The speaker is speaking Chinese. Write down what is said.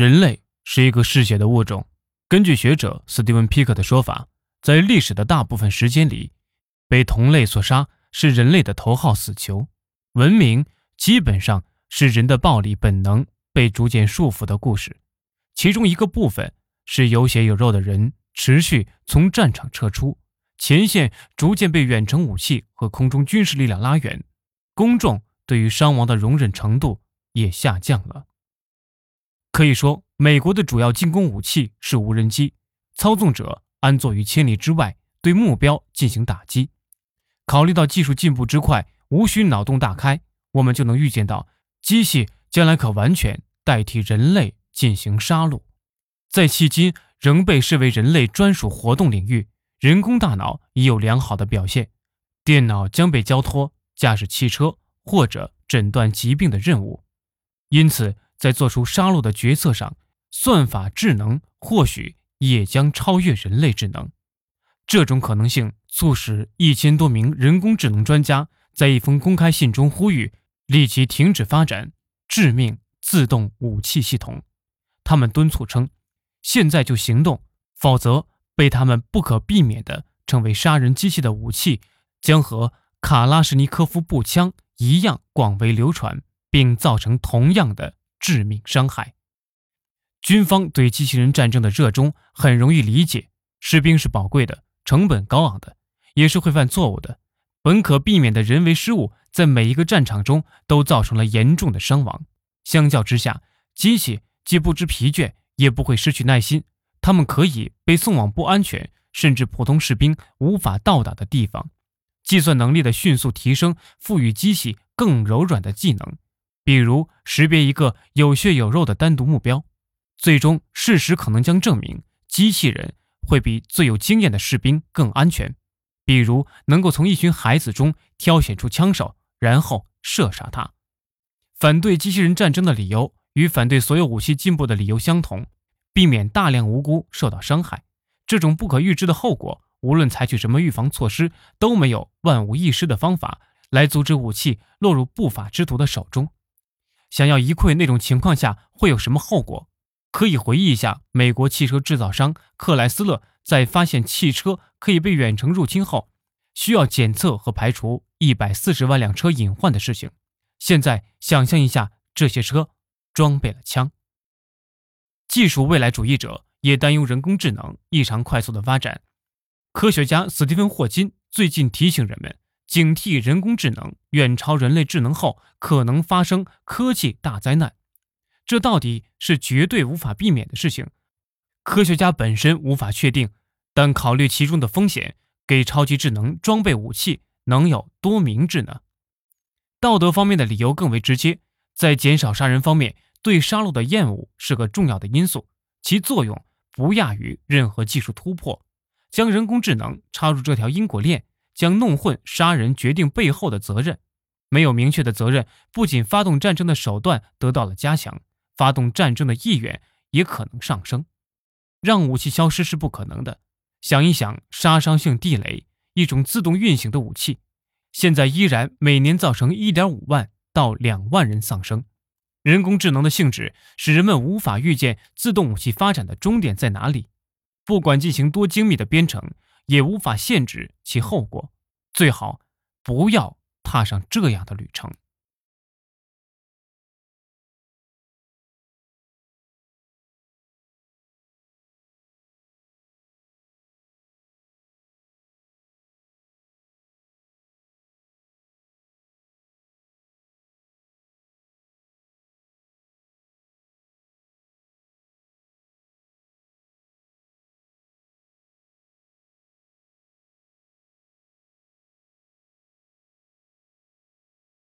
人类是一个嗜血的物种。根据学者斯蒂文·皮克的说法，在历史的大部分时间里，被同类所杀是人类的头号死囚。文明基本上是人的暴力本能被逐渐束缚的故事。其中一个部分是有血有肉的人持续从战场撤出，前线逐渐被远程武器和空中军事力量拉远，公众对于伤亡的容忍程度也下降了。可以说，美国的主要进攻武器是无人机，操纵者安坐于千里之外，对目标进行打击。考虑到技术进步之快。无需脑洞大开，我们就能预见到，机器将来可完全代替人类进行杀戮。在迄今仍被视为人类专属活动领域，人工大脑已有良好的表现。电脑将被交托驾驶汽车或者诊断疾病的任务，因此在做出杀戮的决策上，算法智能或许也将超越人类智能。这种可能性促使一千多名人工智能专家。在一封公开信中呼吁立即停止发展致命自动武器系统。他们敦促称，现在就行动，否则被他们不可避免地成为杀人机器的武器将和卡拉什尼科夫步枪一样广为流传，并造成同样的致命伤害。军方对机器人战争的热衷很容易理解，士兵是宝贵的，成本高昂的，也是会犯错误的。本可避免的人为失误，在每一个战场中都造成了严重的伤亡。相较之下，机器既不知疲倦，也不会失去耐心。他们可以被送往不安全甚至普通士兵无法到达的地方。计算能力的迅速提升，赋予机器更柔软的技能，比如识别一个有血有肉的单独目标。最终，事实可能将证明，机器人会比最有经验的士兵更安全。比如能够从一群孩子中挑选出枪手，然后射杀他。反对机器人战争的理由与反对所有武器进步的理由相同：避免大量无辜受到伤害。这种不可预知的后果，无论采取什么预防措施，都没有万无一失的方法来阻止武器落入不法之徒的手中。想要一窥那种情况下会有什么后果，可以回忆一下美国汽车制造商克莱斯勒。在发现汽车可以被远程入侵后，需要检测和排除一百四十万辆车隐患的事情。现在想象一下，这些车装备了枪。技术未来主义者也担忧人工智能异常快速的发展。科学家斯蒂芬·霍金最近提醒人们，警惕人工智能远超人类智能后可能发生科技大灾难。这到底是绝对无法避免的事情。科学家本身无法确定，但考虑其中的风险，给超级智能装备武器能有多明智呢？道德方面的理由更为直接，在减少杀人方面，对杀戮的厌恶是个重要的因素，其作用不亚于任何技术突破。将人工智能插入这条因果链，将弄混杀人决定背后的责任。没有明确的责任，不仅发动战争的手段得到了加强，发动战争的意愿也可能上升。让武器消失是不可能的。想一想，杀伤性地雷，一种自动运行的武器，现在依然每年造成1.5万到2万人丧生。人工智能的性质使人们无法预见自动武器发展的终点在哪里，不管进行多精密的编程，也无法限制其后果。最好不要踏上这样的旅程。